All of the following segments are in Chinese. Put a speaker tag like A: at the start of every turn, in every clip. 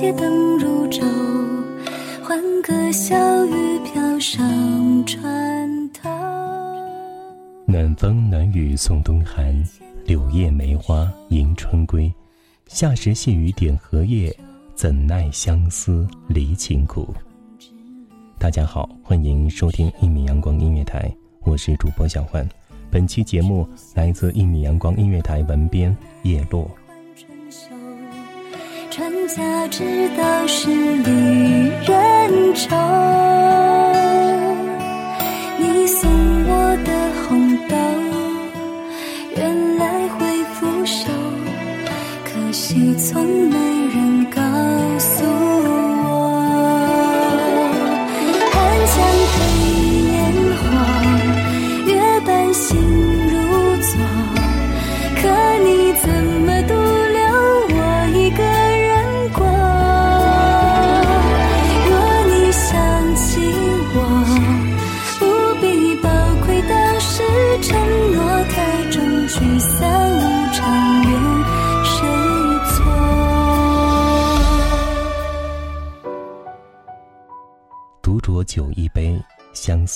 A: 街灯如昼，欢歌笑语飘上船头。
B: 暖风暖雨送冬寒，柳叶梅花迎春归。夏时细雨点荷叶，怎奈相思离情苦。大家好，欢迎收听一米阳光音乐台，我是主播小欢。本期节目来自一米阳光音乐台文编叶落。
A: 春秋，传家之道是离人愁。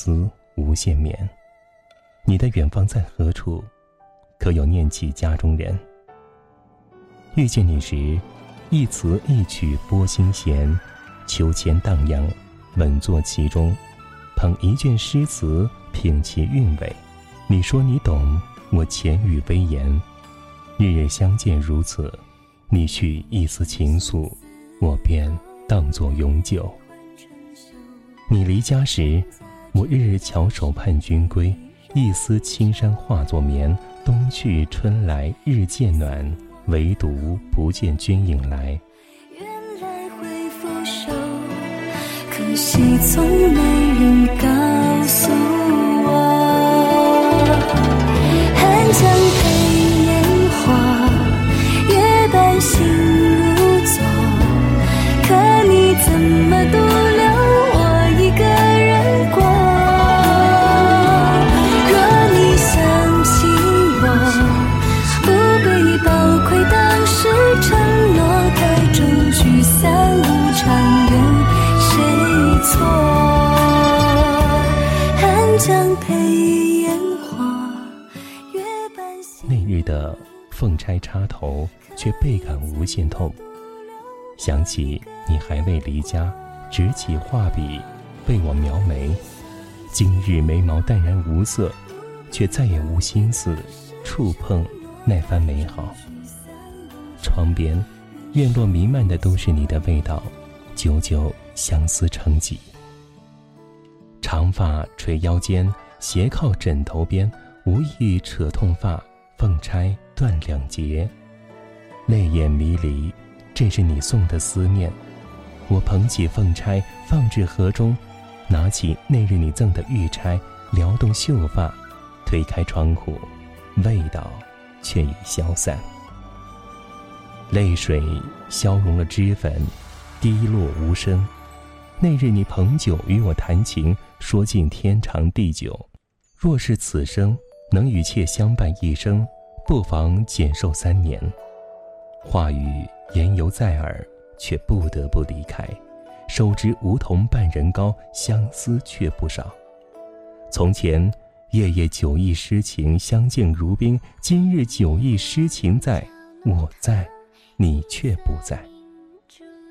B: 思无限绵。你的远方在何处？可有念起家中人？遇见你时，一词一曲拨心弦，秋千荡漾，稳坐其中，捧一卷诗词，品其韵味。你说你懂，我浅语微言。日日相见如此，你去一丝情愫，我便当作永久。你离家时，我日日翘首盼君归。一丝青山化作眠，冬去春来日渐暖，唯独不见君影来。
A: 原来会拂手，可惜从没人
B: 的凤钗插头，却倍感无限痛。想起你还未离家，执起画笔为我描眉。今日眉毛淡然无色，却再也无心思触碰那番美好。窗边，院落弥漫的都是你的味道，久久相思成疾。长发垂腰间，斜靠枕头边，无意扯痛发，凤钗断两截，泪眼迷离，这是你送的思念。我捧起凤钗，放置盒中，拿起那日你赠的玉钗，撩动秀发，推开窗户，味道却已消散。泪水消融了脂粉，滴落无声。那日你捧酒与我谈情，说尽天长地久。若是此生能与妾相伴一生，不妨减寿三年。话语言犹在耳，却不得不离开。手执梧桐半人高，相思却不少。从前夜夜酒意诗情，相敬如宾。今日酒意诗情在，我在，你却不在。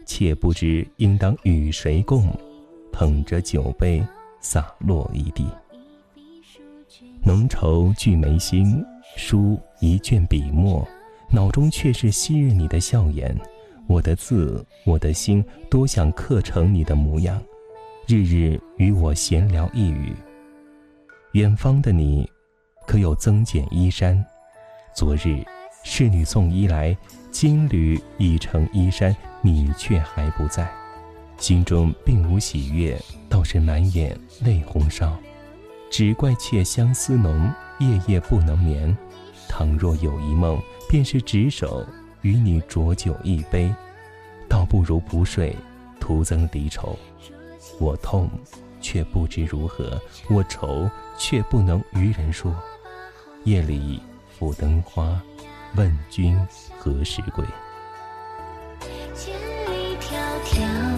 B: 妾不知应当与谁共，捧着酒杯洒落一地。浓稠聚眉心，书一卷笔墨，脑中却是昔日你的笑颜。我的字，我的心，多想刻成你的模样，日日与我闲聊一语。远方的你，可有增减衣衫？昨日侍女送衣来，金缕已成衣衫。你却还不在，心中并无喜悦，倒是满眼泪红烧。只怪妾相思浓，夜夜不能眠。倘若有一梦，便是执手与你浊酒一杯，倒不如不睡，徒增离愁。我痛，却不知如何；我愁，却不能与人说。夜里抚灯花，问君何时归？千里迢迢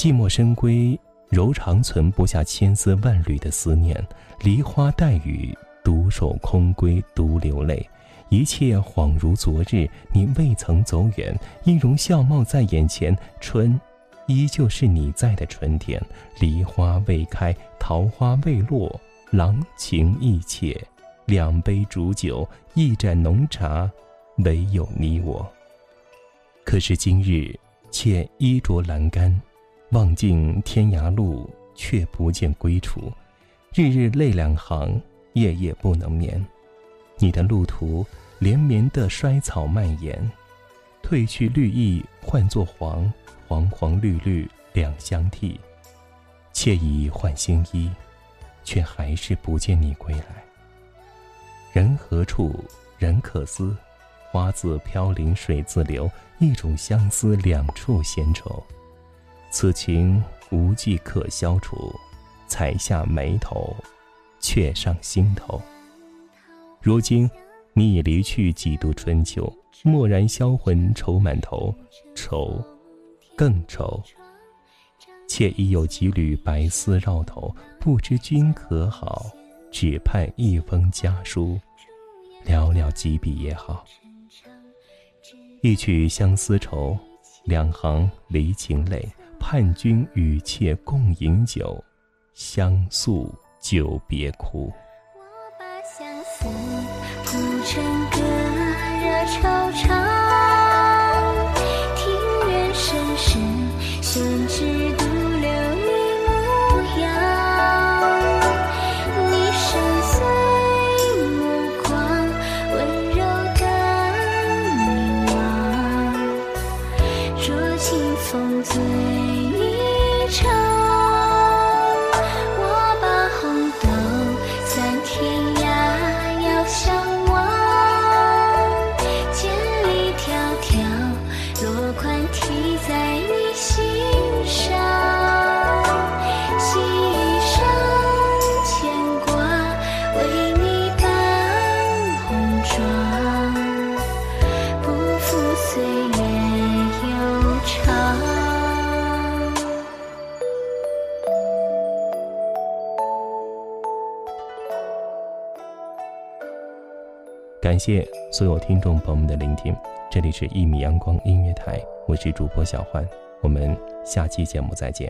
B: 寂寞深闺，柔肠存不下千丝万缕的思念。梨花带雨，独守空闺独流泪。一切恍如昨日，你未曾走远，音容笑貌在眼前。春，依旧是你在的春天。梨花未开，桃花未落，郎情意切。两杯煮酒，一盏浓茶，唯有你我。可是今日，却衣着阑干。望尽天涯路，却不见归处。日日泪两行，夜夜不能眠。你的路途连绵的衰草蔓延，褪去绿意换作黄，黄黄绿绿两相替。妾已换新衣，却还是不见你归来。人何处人可思？花自飘零水自流，一种相思两处闲愁。此情无计可消除，才下眉头，却上心头。如今你已离去几度春秋，蓦然销魂愁满头，愁，更愁。妾已有几缕白丝绕头，不知君可好？只盼一封家书，寥寥几笔也好。一曲相思愁，两行离情泪。盼君与妾共饮酒，相诉久别哭。
A: 我把相思谱成歌，热惆怅。
B: 感谢所有听众朋友们的聆听，这里是一米阳光音乐台，我是主播小欢，我们下期节目再见。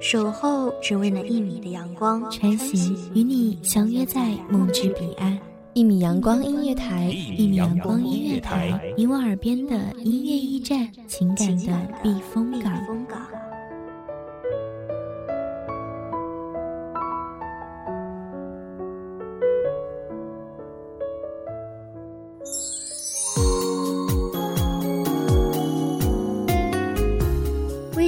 C: 守候只为那一米的阳光，
D: 晨行与你相约在梦之彼岸。一米阳光音乐台，一米阳光音乐台，你我耳边的音乐驿站，情感的避风港。